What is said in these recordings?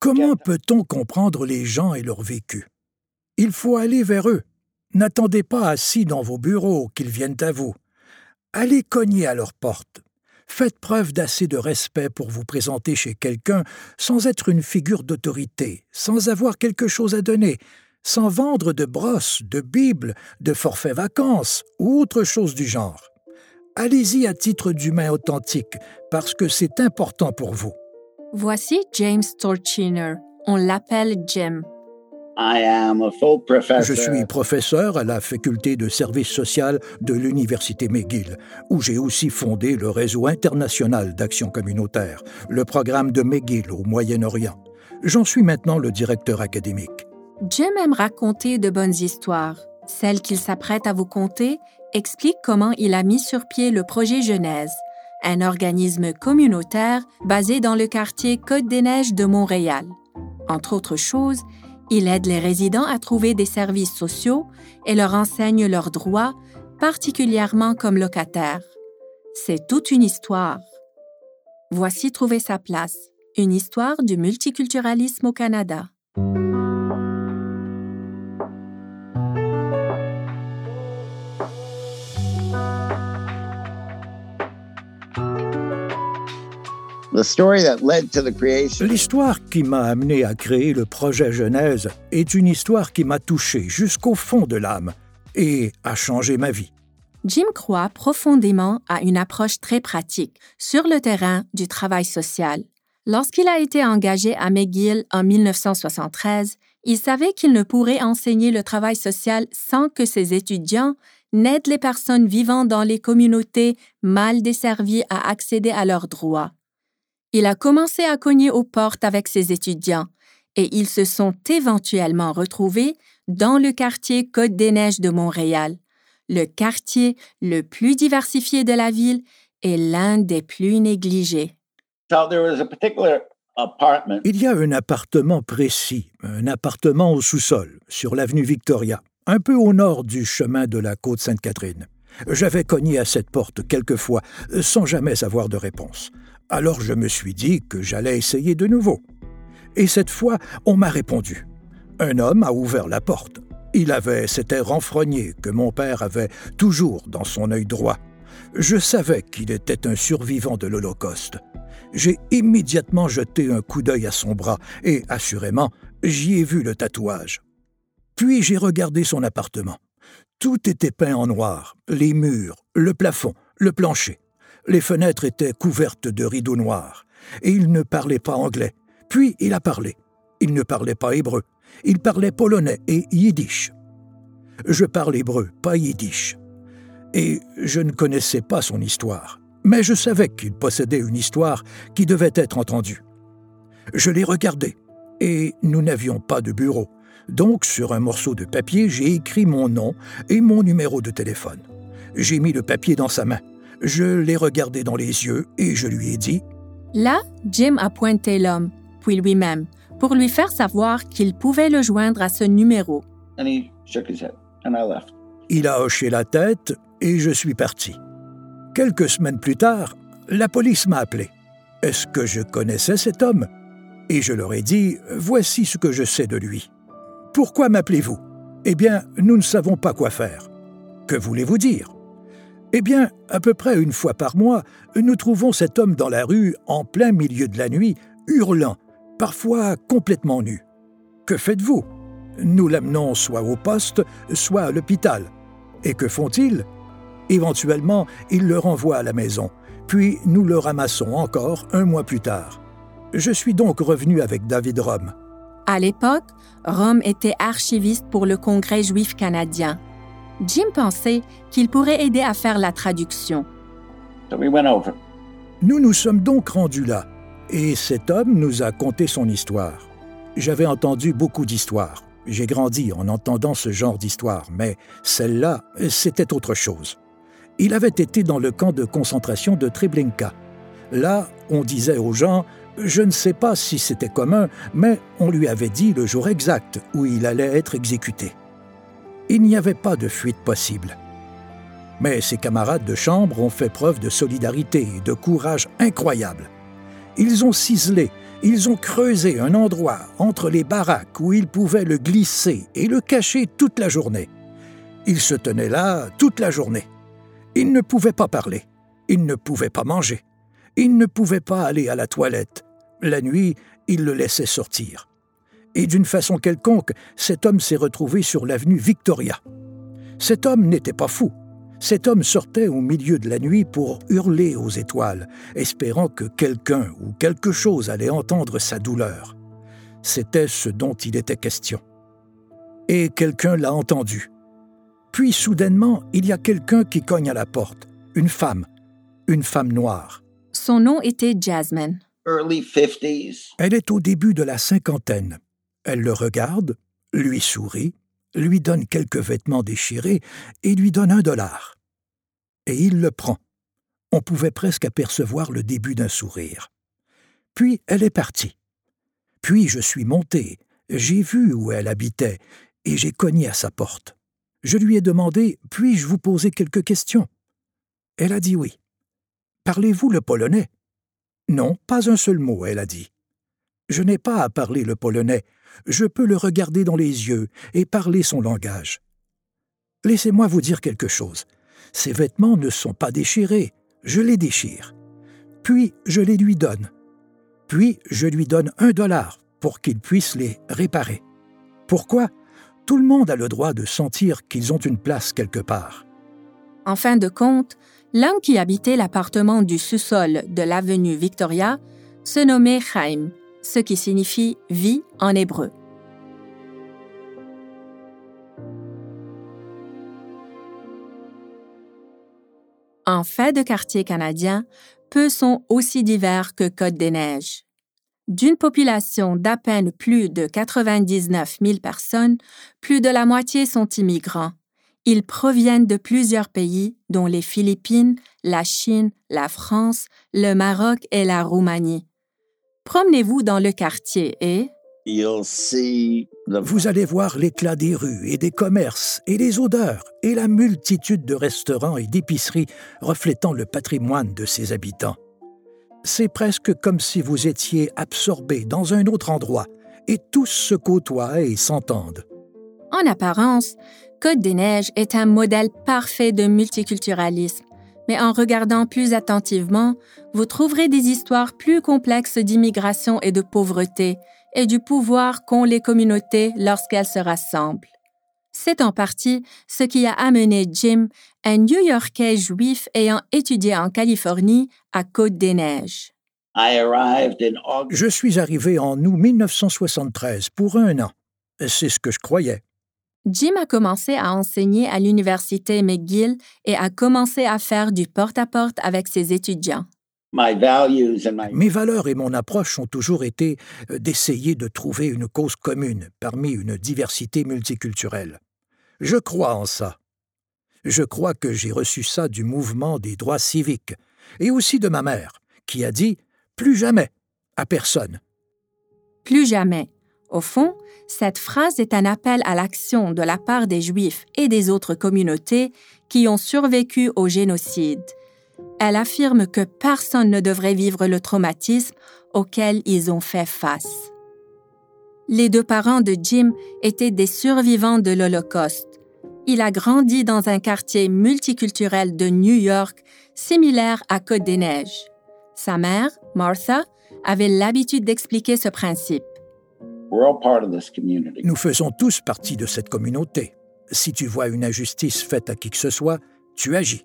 Comment peut-on comprendre les gens et leur vécu? Il faut aller vers eux. N'attendez pas assis dans vos bureaux qu'ils viennent à vous. Allez cogner à leur porte. Faites preuve d'assez de respect pour vous présenter chez quelqu'un sans être une figure d'autorité, sans avoir quelque chose à donner, sans vendre de brosses, de bibles, de forfaits vacances ou autre chose du genre. Allez-y à titre d'humain authentique, parce que c'est important pour vous. Voici James Torchiner. On l'appelle Jim. Je suis professeur à la faculté de service social de l'Université McGill, où j'ai aussi fondé le réseau international d'action communautaire, le programme de McGill au Moyen-Orient. J'en suis maintenant le directeur académique. Jim aime raconter de bonnes histoires. Celle qu'il s'apprête à vous conter explique comment il a mis sur pied le projet Genèse, un organisme communautaire basé dans le quartier Côte-des-Neiges de Montréal. Entre autres choses, il aide les résidents à trouver des services sociaux et leur enseigne leurs droits, particulièrement comme locataires. C'est toute une histoire. Voici Trouver sa place, une histoire du multiculturalisme au Canada. L'histoire qui m'a amené à créer le projet Genèse est une histoire qui m'a touché jusqu'au fond de l'âme et a changé ma vie. Jim croit profondément à une approche très pratique sur le terrain du travail social. Lorsqu'il a été engagé à McGill en 1973, il savait qu'il ne pourrait enseigner le travail social sans que ses étudiants n'aident les personnes vivant dans les communautés mal desservies à accéder à leurs droits. Il a commencé à cogner aux portes avec ses étudiants et ils se sont éventuellement retrouvés dans le quartier Côte-des-Neiges de Montréal, le quartier le plus diversifié de la ville et l'un des plus négligés. Il y a un appartement précis, un appartement au sous-sol, sur l'avenue Victoria, un peu au nord du chemin de la côte Sainte-Catherine. J'avais cogné à cette porte quelquefois, sans jamais avoir de réponse. Alors je me suis dit que j'allais essayer de nouveau. Et cette fois, on m'a répondu. Un homme a ouvert la porte. Il avait cet air renfrogné que mon père avait toujours dans son œil droit. Je savais qu'il était un survivant de l'Holocauste. J'ai immédiatement jeté un coup d'œil à son bras et, assurément, j'y ai vu le tatouage. Puis j'ai regardé son appartement. Tout était peint en noir, les murs, le plafond, le plancher. Les fenêtres étaient couvertes de rideaux noirs, et il ne parlait pas anglais. Puis il a parlé. Il ne parlait pas hébreu. Il parlait polonais et yiddish. Je parle hébreu, pas yiddish. Et je ne connaissais pas son histoire, mais je savais qu'il possédait une histoire qui devait être entendue. Je l'ai regardé, et nous n'avions pas de bureau. Donc, sur un morceau de papier, j'ai écrit mon nom et mon numéro de téléphone. J'ai mis le papier dans sa main. Je l'ai regardé dans les yeux et je lui ai dit Là, Jim a pointé l'homme, puis lui-même, pour lui faire savoir qu'il pouvait le joindre à ce numéro. Il a hoché la tête et je suis parti. Quelques semaines plus tard, la police m'a appelé. Est-ce que je connaissais cet homme? Et je leur ai dit Voici ce que je sais de lui. Pourquoi m'appelez-vous? Eh bien, nous ne savons pas quoi faire. Que voulez-vous dire? Eh bien, à peu près une fois par mois, nous trouvons cet homme dans la rue, en plein milieu de la nuit, hurlant, parfois complètement nu. Que faites-vous? Nous l'amenons soit au poste, soit à l'hôpital. Et que font-ils? Éventuellement, ils le renvoient à la maison, puis nous le ramassons encore un mois plus tard. Je suis donc revenu avec David Rome. À l'époque, Rome était archiviste pour le Congrès juif canadien. Jim pensait qu'il pourrait aider à faire la traduction. Nous nous sommes donc rendus là, et cet homme nous a conté son histoire. J'avais entendu beaucoup d'histoires. J'ai grandi en entendant ce genre d'histoire, mais celle-là, c'était autre chose. Il avait été dans le camp de concentration de Treblinka. Là, on disait aux gens, je ne sais pas si c'était commun, mais on lui avait dit le jour exact où il allait être exécuté il n'y avait pas de fuite possible. Mais ses camarades de chambre ont fait preuve de solidarité et de courage incroyable. Ils ont ciselé Ils ont creusé un endroit entre les baraques où ils pouvaient le glisser et le cacher toute la journée. Il se tenait là toute la journée. Il ne pouvait pas parler. Il ne pouvait pas manger. Il ne pouvait pas aller à la toilette. La nuit, il le laissait sortir. Et d'une façon quelconque, cet homme s'est retrouvé sur l'avenue Victoria. Cet homme n'était pas fou. Cet homme sortait au milieu de la nuit pour hurler aux étoiles, espérant que quelqu'un ou quelque chose allait entendre sa douleur. C'était ce dont il était question. Et quelqu'un l'a entendu. Puis soudainement, il y a quelqu'un qui cogne à la porte, une femme, une femme noire. Son nom était Jasmine. Elle est au début de la cinquantaine. Elle le regarde, lui sourit, lui donne quelques vêtements déchirés et lui donne un dollar. Et il le prend. On pouvait presque apercevoir le début d'un sourire. Puis elle est partie. Puis je suis monté, j'ai vu où elle habitait, et j'ai cogné à sa porte. Je lui ai demandé Puis-je vous poser quelques questions? Elle a dit oui. Parlez-vous le polonais? Non, pas un seul mot, elle a dit. Je n'ai pas à parler le polonais, je peux le regarder dans les yeux et parler son langage. Laissez-moi vous dire quelque chose. Ces vêtements ne sont pas déchirés, je les déchire. Puis je les lui donne. Puis je lui donne un dollar pour qu'il puisse les réparer. Pourquoi? Tout le monde a le droit de sentir qu'ils ont une place quelque part. En fin de compte, l'homme qui habitait l'appartement du sous-sol de l'avenue Victoria se nommait Chaim ce qui signifie vie en hébreu. En fait de quartier canadien, peu sont aussi divers que Côte-des-Neiges. D'une population d'à peine plus de 99 000 personnes, plus de la moitié sont immigrants. Ils proviennent de plusieurs pays, dont les Philippines, la Chine, la France, le Maroc et la Roumanie. Promenez-vous dans le quartier et... Vous allez voir l'éclat des rues et des commerces et les odeurs et la multitude de restaurants et d'épiceries reflétant le patrimoine de ses habitants. C'est presque comme si vous étiez absorbé dans un autre endroit et tous se côtoient et s'entendent. En apparence, Côte-des-Neiges est un modèle parfait de multiculturalisme mais en regardant plus attentivement, vous trouverez des histoires plus complexes d'immigration et de pauvreté et du pouvoir qu'ont les communautés lorsqu'elles se rassemblent. C'est en partie ce qui a amené Jim, un New-Yorkais juif ayant étudié en Californie, à Côte-des-Neiges. Je suis arrivé en août 1973 pour un an. C'est ce que je croyais. Jim a commencé à enseigner à l'université McGill et a commencé à faire du porte-à-porte avec ses étudiants. Mes valeurs et mon approche ont toujours été euh, d'essayer de trouver une cause commune parmi une diversité multiculturelle. Je crois en ça. Je crois que j'ai reçu ça du mouvement des droits civiques et aussi de ma mère, qui a dit Plus jamais, à personne. Plus jamais. Au fond, cette phrase est un appel à l'action de la part des Juifs et des autres communautés qui ont survécu au génocide. Elle affirme que personne ne devrait vivre le traumatisme auquel ils ont fait face. Les deux parents de Jim étaient des survivants de l'Holocauste. Il a grandi dans un quartier multiculturel de New York similaire à Côte-des-Neiges. Sa mère, Martha, avait l'habitude d'expliquer ce principe. Nous faisons tous partie de cette communauté. Si tu vois une injustice faite à qui que ce soit, tu agis.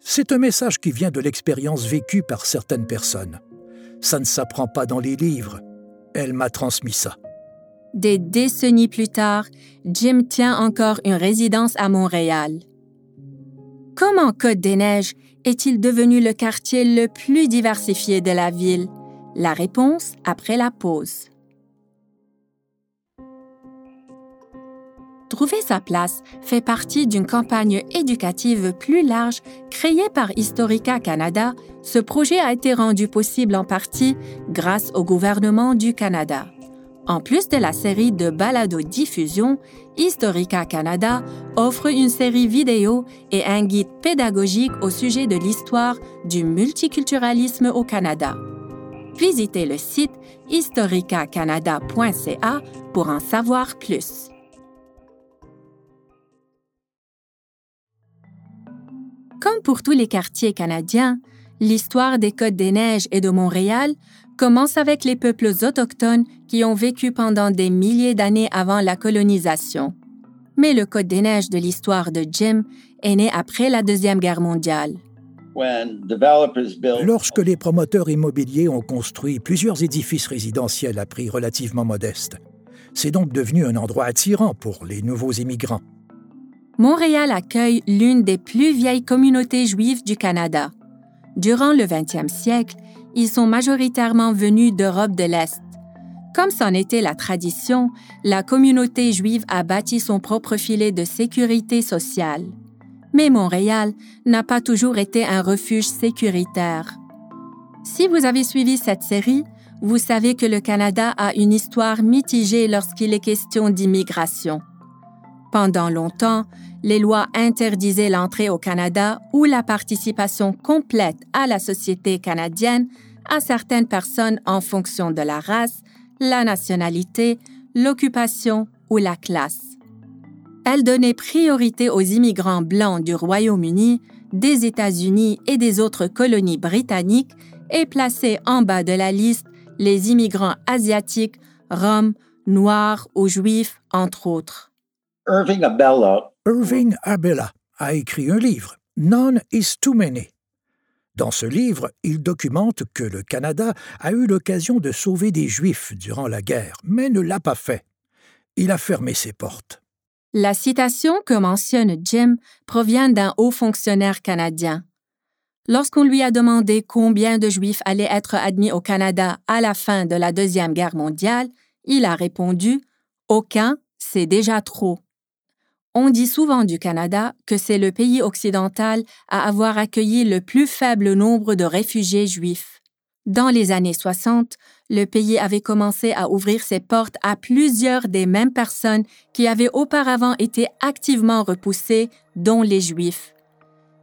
C'est un message qui vient de l'expérience vécue par certaines personnes. Ça ne s'apprend pas dans les livres. Elle m'a transmis ça. Des décennies plus tard, Jim tient encore une résidence à Montréal. Comment Côte-des-Neiges est-il devenu le quartier le plus diversifié de la ville? La réponse après la pause. Trouver sa place fait partie d'une campagne éducative plus large créée par Historica Canada. Ce projet a été rendu possible en partie grâce au gouvernement du Canada. En plus de la série de balado-diffusion, Historica Canada offre une série vidéo et un guide pédagogique au sujet de l'histoire du multiculturalisme au Canada. Visitez le site historicacanada.ca pour en savoir plus. Comme pour tous les quartiers canadiens, l'histoire des Côtes des Neiges et de Montréal commence avec les peuples autochtones qui ont vécu pendant des milliers d'années avant la colonisation. Mais le Côte des Neiges de l'histoire de Jim est né après la Deuxième Guerre mondiale. Lorsque les promoteurs immobiliers ont construit plusieurs édifices résidentiels à prix relativement modestes, c'est donc devenu un endroit attirant pour les nouveaux immigrants. Montréal accueille l'une des plus vieilles communautés juives du Canada. Durant le 20e siècle, ils sont majoritairement venus d'Europe de l'Est. Comme c'en était la tradition, la communauté juive a bâti son propre filet de sécurité sociale. Mais Montréal n'a pas toujours été un refuge sécuritaire. Si vous avez suivi cette série, vous savez que le Canada a une histoire mitigée lorsqu'il est question d'immigration. Pendant longtemps, les lois interdisaient l'entrée au Canada ou la participation complète à la société canadienne à certaines personnes en fonction de la race, la nationalité, l'occupation ou la classe. Elle donnait priorité aux immigrants blancs du Royaume-Uni, des États-Unis et des autres colonies britanniques et plaçait en bas de la liste les immigrants asiatiques, roms, noirs ou juifs, entre autres. Irving Abella. Irving Abella a écrit un livre, None is Too Many. Dans ce livre, il documente que le Canada a eu l'occasion de sauver des Juifs durant la guerre, mais ne l'a pas fait. Il a fermé ses portes. La citation que mentionne Jim provient d'un haut fonctionnaire canadien. Lorsqu'on lui a demandé combien de Juifs allaient être admis au Canada à la fin de la Deuxième Guerre mondiale, il a répondu Aucun, c'est déjà trop. On dit souvent du Canada que c'est le pays occidental à avoir accueilli le plus faible nombre de réfugiés juifs. Dans les années 60, le pays avait commencé à ouvrir ses portes à plusieurs des mêmes personnes qui avaient auparavant été activement repoussées, dont les Juifs.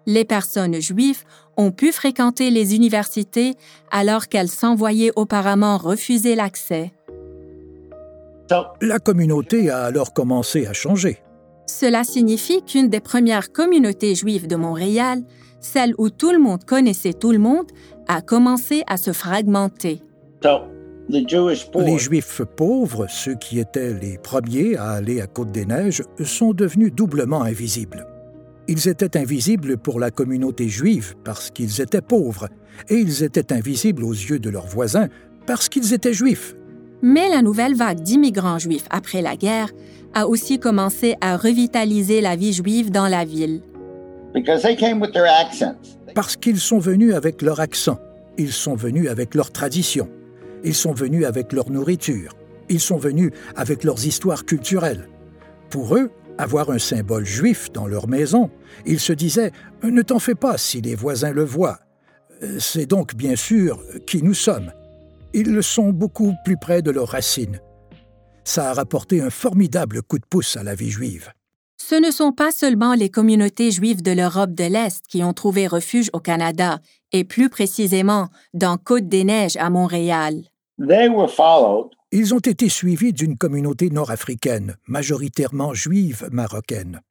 Les personnes juives ont pu fréquenter les universités alors qu'elles s'envoyaient auparavant refuser l'accès. La communauté a alors commencé à changer. Cela signifie qu'une des premières communautés juives de Montréal, celle où tout le monde connaissait tout le monde, a commencé à se fragmenter. Les Juifs pauvres, ceux qui étaient les premiers à aller à Côte-des-Neiges, sont devenus doublement invisibles. Ils étaient invisibles pour la communauté juive parce qu'ils étaient pauvres, et ils étaient invisibles aux yeux de leurs voisins parce qu'ils étaient juifs. Mais la nouvelle vague d'immigrants juifs après la guerre a aussi commencé à revitaliser la vie juive dans la ville. Parce qu'ils sont venus avec leur accent, ils sont venus avec leur tradition, ils sont venus avec leur nourriture, ils sont venus avec leurs histoires culturelles. Pour eux, avoir un symbole juif dans leur maison, ils se disaient Ne t'en fais pas si les voisins le voient. C'est donc bien sûr qui nous sommes. Ils sont beaucoup plus près de leurs racines ça a rapporté un formidable coup de pouce à la vie juive. Ce ne sont pas seulement les communautés juives de l'Europe de l'Est qui ont trouvé refuge au Canada, et plus précisément dans Côte-des-Neiges à Montréal. Ils ont été suivis d'une communauté nord-africaine, majoritairement juive marocaine.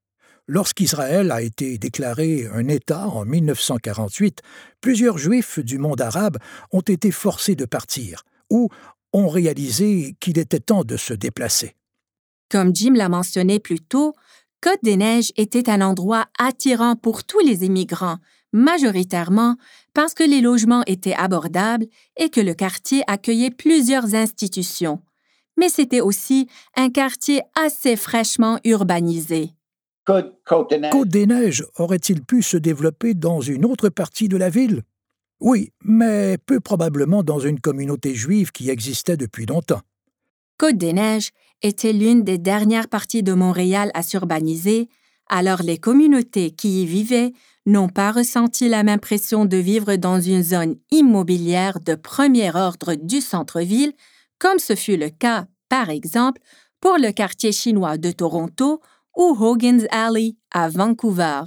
Lorsqu'Israël a été déclaré un État en 1948, plusieurs Juifs du monde arabe ont été forcés de partir ou ont réalisé qu'il était temps de se déplacer. Comme Jim l'a mentionné plus tôt, Côte-des-Neiges était un endroit attirant pour tous les immigrants, majoritairement parce que les logements étaient abordables et que le quartier accueillait plusieurs institutions. Mais c'était aussi un quartier assez fraîchement urbanisé. Côte-des-Neiges aurait-il pu se développer dans une autre partie de la ville? Oui, mais peu probablement dans une communauté juive qui existait depuis longtemps. Côte-des-Neiges était l'une des dernières parties de Montréal à s'urbaniser, alors les communautés qui y vivaient n'ont pas ressenti la même pression de vivre dans une zone immobilière de premier ordre du centre-ville, comme ce fut le cas, par exemple, pour le quartier chinois de Toronto ou Hogan's Alley à Vancouver.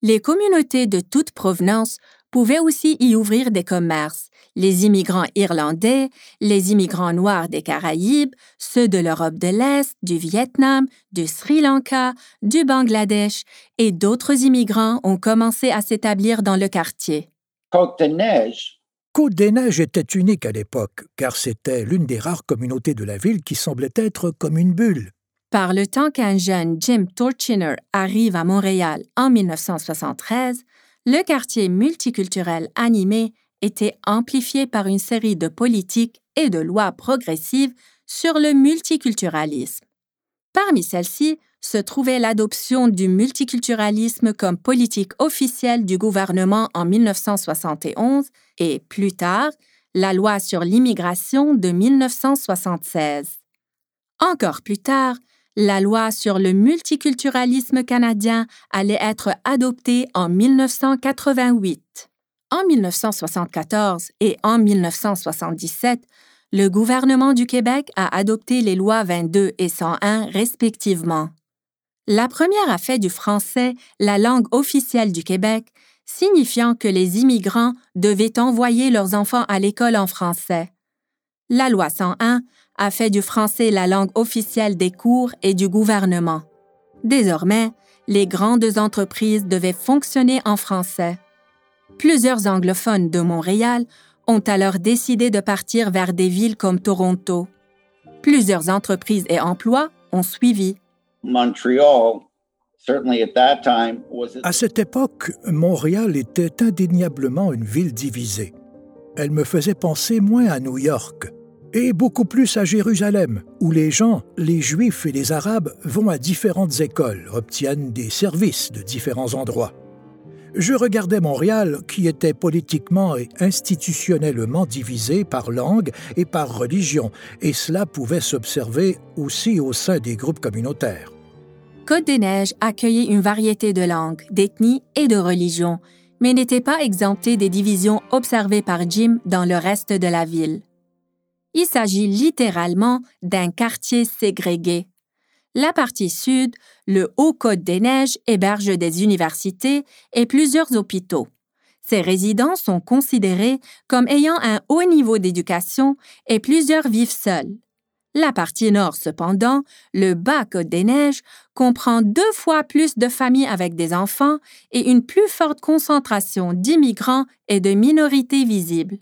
Les communautés de toute provenance pouvaient aussi y ouvrir des commerces. Les immigrants irlandais, les immigrants noirs des Caraïbes, ceux de l'Europe de l'Est, du Vietnam, du Sri Lanka, du Bangladesh et d'autres immigrants ont commencé à s'établir dans le quartier. Côte-des-Neiges. Côte-des-Neiges était unique à l'époque, car c'était l'une des rares communautés de la ville qui semblait être comme une bulle. Par le temps qu'un jeune Jim Torchiner arrive à Montréal en 1973, le quartier multiculturel animé était amplifié par une série de politiques et de lois progressives sur le multiculturalisme. Parmi celles-ci se trouvait l'adoption du multiculturalisme comme politique officielle du gouvernement en 1971 et, plus tard, la loi sur l'immigration de 1976. Encore plus tard, la loi sur le multiculturalisme canadien allait être adoptée en 1988. En 1974 et en 1977, le gouvernement du Québec a adopté les lois 22 et 101 respectivement. La première a fait du français la langue officielle du Québec, signifiant que les immigrants devaient envoyer leurs enfants à l'école en français. La loi 101 a fait du français la langue officielle des cours et du gouvernement. Désormais, les grandes entreprises devaient fonctionner en français. Plusieurs anglophones de Montréal ont alors décidé de partir vers des villes comme Toronto. Plusieurs entreprises et emplois ont suivi. À cette époque, Montréal était indéniablement une ville divisée. Elle me faisait penser moins à New York et beaucoup plus à Jérusalem, où les gens, les Juifs et les Arabes, vont à différentes écoles, obtiennent des services de différents endroits. Je regardais Montréal, qui était politiquement et institutionnellement divisé par langue et par religion, et cela pouvait s'observer aussi au sein des groupes communautaires. Côte-des-Neiges accueillait une variété de langues, d'ethnies et de religions, mais n'était pas exempté des divisions observées par Jim dans le reste de la ville. Il s'agit littéralement d'un quartier ségrégué. La partie sud, le Haut-Côte-des-Neiges, héberge des universités et plusieurs hôpitaux. Ces résidents sont considérés comme ayant un haut niveau d'éducation et plusieurs vivent seuls. La partie nord, cependant, le bas Côte-des-Neiges, comprend deux fois plus de familles avec des enfants et une plus forte concentration d'immigrants et de minorités visibles.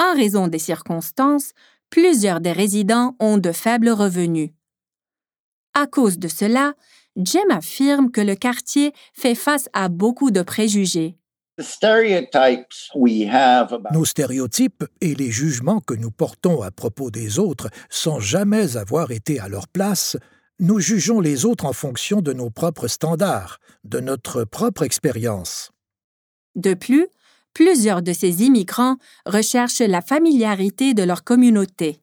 En raison des circonstances, plusieurs des résidents ont de faibles revenus. À cause de cela, Jim affirme que le quartier fait face à beaucoup de préjugés. Nos stéréotypes et les jugements que nous portons à propos des autres sans jamais avoir été à leur place, nous jugeons les autres en fonction de nos propres standards, de notre propre expérience. De plus, plusieurs de ces immigrants recherchent la familiarité de leur communauté.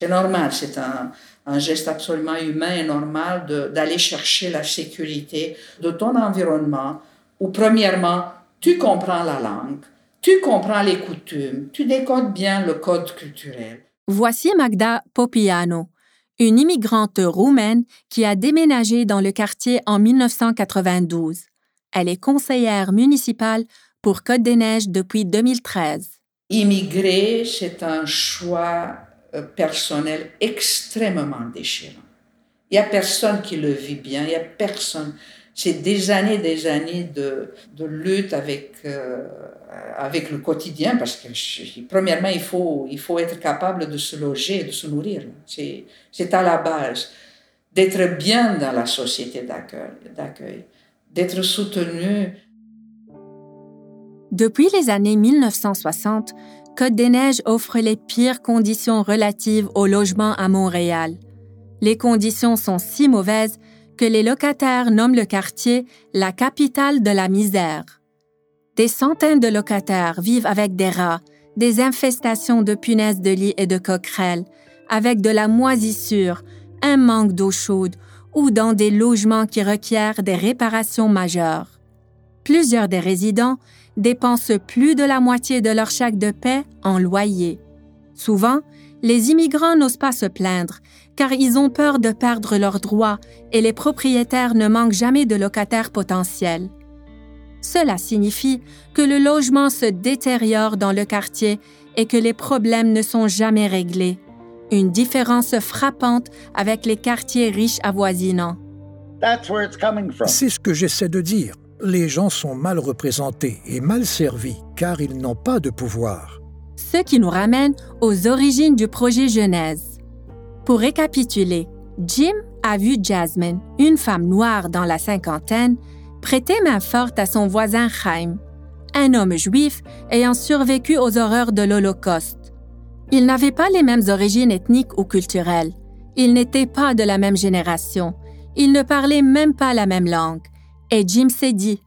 C'est normal, c'est un, un geste absolument humain et normal d'aller chercher la sécurité de ton environnement où, premièrement, tu comprends la langue, tu comprends les coutumes, tu décodes bien le code culturel. Voici Magda Popiano, une immigrante roumaine qui a déménagé dans le quartier en 1992. Elle est conseillère municipale pour Côte-des-Neiges depuis 2013. Immigrer, c'est un choix euh, personnel extrêmement déchirant. Il n'y a personne qui le vit bien, il n'y a personne. C'est des années, des années de, de lutte avec, euh, avec le quotidien, parce que premièrement, il faut, il faut être capable de se loger, de se nourrir. C'est à la base d'être bien dans la société d'accueil, d'être soutenu. Depuis les années 1960, Côte-des-Neiges offre les pires conditions relatives au logement à Montréal. Les conditions sont si mauvaises que les locataires nomment le quartier la capitale de la misère. Des centaines de locataires vivent avec des rats, des infestations de punaises de lit et de coquerelles, avec de la moisissure, un manque d'eau chaude ou dans des logements qui requièrent des réparations majeures. Plusieurs des résidents dépensent plus de la moitié de leur chèque de paix en loyer. Souvent, les immigrants n'osent pas se plaindre car ils ont peur de perdre leurs droits et les propriétaires ne manquent jamais de locataires potentiels. Cela signifie que le logement se détériore dans le quartier et que les problèmes ne sont jamais réglés. Une différence frappante avec les quartiers riches avoisinants. C'est ce que j'essaie de dire. Les gens sont mal représentés et mal servis car ils n'ont pas de pouvoir. Ce qui nous ramène aux origines du projet Genèse. Pour récapituler, Jim a vu Jasmine, une femme noire dans la cinquantaine, prêter main forte à son voisin Chaim, un homme juif ayant survécu aux horreurs de l'Holocauste. Ils n'avaient pas les mêmes origines ethniques ou culturelles. Ils n'étaient pas de la même génération. Ils ne parlaient même pas la même langue. Et Jim s'est dit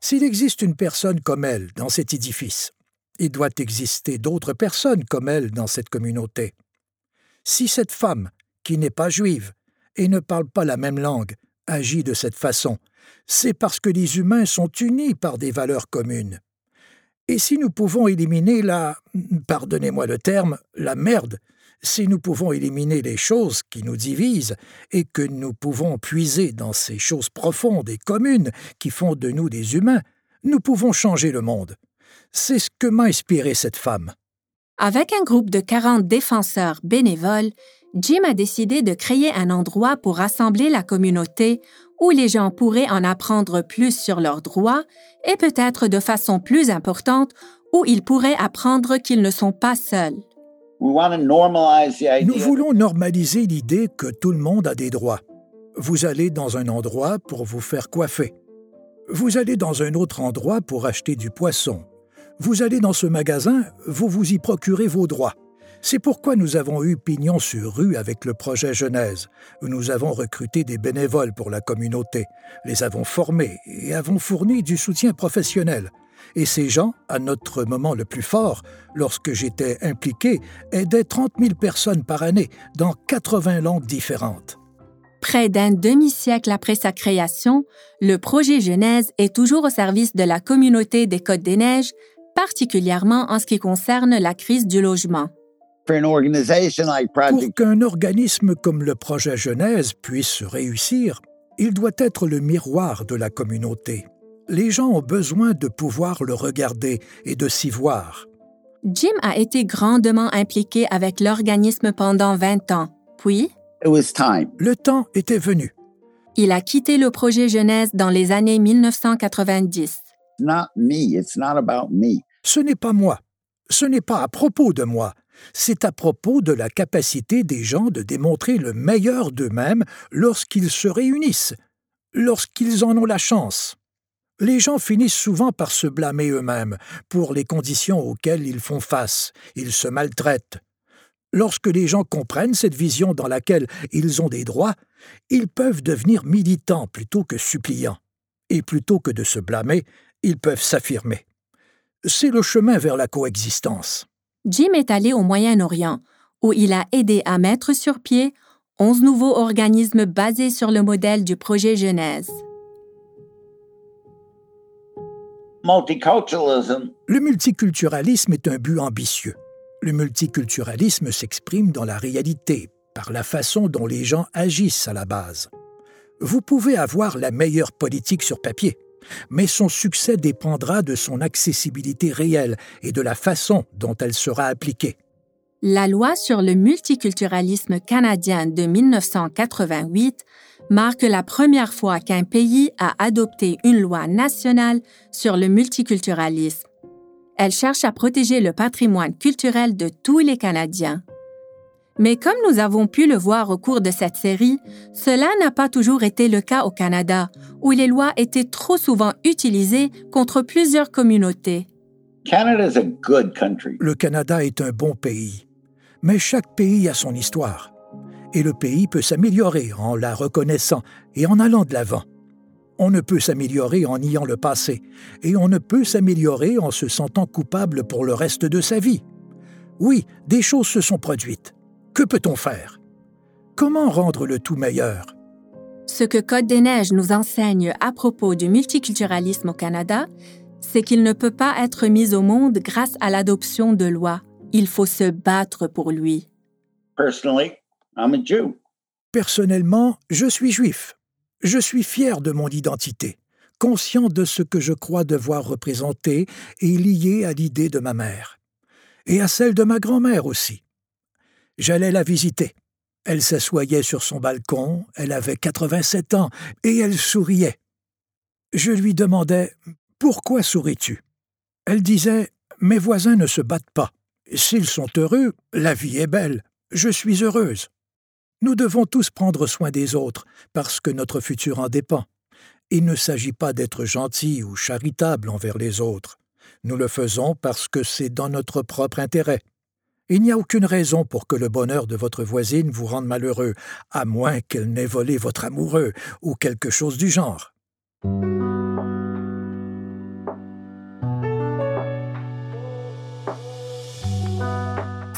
S'il existe une personne comme elle dans cet édifice, il doit exister d'autres personnes comme elle dans cette communauté. Si cette femme, qui n'est pas juive et ne parle pas la même langue, agit de cette façon, c'est parce que les humains sont unis par des valeurs communes. Et si nous pouvons éliminer la, pardonnez-moi le terme, la merde, si nous pouvons éliminer les choses qui nous divisent et que nous pouvons puiser dans ces choses profondes et communes qui font de nous des humains, nous pouvons changer le monde. C'est ce que m'a inspiré cette femme. Avec un groupe de 40 défenseurs bénévoles, Jim a décidé de créer un endroit pour rassembler la communauté où les gens pourraient en apprendre plus sur leurs droits et peut-être de façon plus importante, où ils pourraient apprendre qu'ils ne sont pas seuls. Nous voulons normaliser l'idée que tout le monde a des droits. Vous allez dans un endroit pour vous faire coiffer. Vous allez dans un autre endroit pour acheter du poisson vous allez dans ce magasin, vous vous y procurez vos droits. C'est pourquoi nous avons eu pignon sur rue avec le projet Genèse, nous avons recruté des bénévoles pour la communauté, les avons formés et avons fourni du soutien professionnel. Et ces gens, à notre moment le plus fort, lorsque j'étais impliqué, aidaient 30 000 personnes par année dans 80 langues différentes. Près d'un demi-siècle après sa création, le projet Genèse est toujours au service de la communauté des Côtes-des-Neiges particulièrement en ce qui concerne la crise du logement. Pour qu'un organisme comme le projet Genèse puisse réussir, il doit être le miroir de la communauté. Les gens ont besoin de pouvoir le regarder et de s'y voir. Jim a été grandement impliqué avec l'organisme pendant 20 ans, puis le temps était venu. Il a quitté le projet Genèse dans les années 1990. Ce n'est pas moi. Ce n'est pas à propos de moi. C'est à propos de la capacité des gens de démontrer le meilleur d'eux-mêmes lorsqu'ils se réunissent, lorsqu'ils en ont la chance. Les gens finissent souvent par se blâmer eux-mêmes pour les conditions auxquelles ils font face, ils se maltraitent. Lorsque les gens comprennent cette vision dans laquelle ils ont des droits, ils peuvent devenir militants plutôt que suppliants. Et plutôt que de se blâmer, ils peuvent s'affirmer. C'est le chemin vers la coexistence. Jim est allé au Moyen-Orient, où il a aidé à mettre sur pied onze nouveaux organismes basés sur le modèle du projet Genèse. Le multiculturalisme est un but ambitieux. Le multiculturalisme s'exprime dans la réalité, par la façon dont les gens agissent à la base. Vous pouvez avoir la meilleure politique sur papier, mais son succès dépendra de son accessibilité réelle et de la façon dont elle sera appliquée. La loi sur le multiculturalisme canadien de 1988 marque la première fois qu'un pays a adopté une loi nationale sur le multiculturalisme. Elle cherche à protéger le patrimoine culturel de tous les Canadiens. Mais comme nous avons pu le voir au cours de cette série, cela n'a pas toujours été le cas au Canada, où les lois étaient trop souvent utilisées contre plusieurs communautés. Le Canada est un bon pays, mais chaque pays a son histoire. Et le pays peut s'améliorer en la reconnaissant et en allant de l'avant. On ne peut s'améliorer en niant le passé, et on ne peut s'améliorer en se sentant coupable pour le reste de sa vie. Oui, des choses se sont produites que peut-on faire? Comment rendre le tout meilleur? Ce que Code des Neiges nous enseigne à propos du multiculturalisme au Canada, c'est qu'il ne peut pas être mis au monde grâce à l'adoption de lois. Il faut se battre pour lui. Personnellement, je suis juif. Je suis fier de mon identité, conscient de ce que je crois devoir représenter et lié à l'idée de ma mère. Et à celle de ma grand-mère aussi. J'allais la visiter. Elle s'assoyait sur son balcon, elle avait 87 ans, et elle souriait. Je lui demandais Pourquoi souris-tu? Elle disait Mes voisins ne se battent pas. S'ils sont heureux, la vie est belle. Je suis heureuse. Nous devons tous prendre soin des autres, parce que notre futur en dépend. Il ne s'agit pas d'être gentil ou charitable envers les autres. Nous le faisons parce que c'est dans notre propre intérêt. Il n'y a aucune raison pour que le bonheur de votre voisine vous rende malheureux, à moins qu'elle n'ait volé votre amoureux ou quelque chose du genre.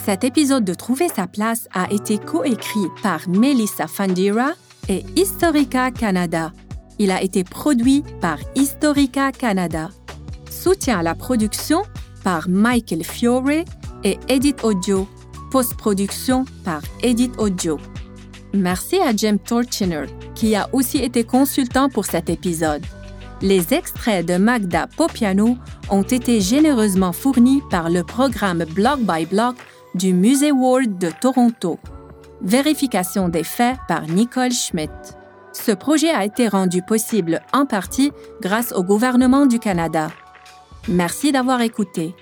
Cet épisode de Trouver sa place a été coécrit par Melissa Fandira et Historica Canada. Il a été produit par Historica Canada. Soutien à la production par Michael Fiore et Edit Audio. Post-production par Edit Audio. Merci à Jim Torchiner, qui a aussi été consultant pour cet épisode. Les extraits de Magda Popiano ont été généreusement fournis par le programme Block by Block du Musée World de Toronto. Vérification des faits par Nicole Schmidt. Ce projet a été rendu possible en partie grâce au gouvernement du Canada. Merci d'avoir écouté.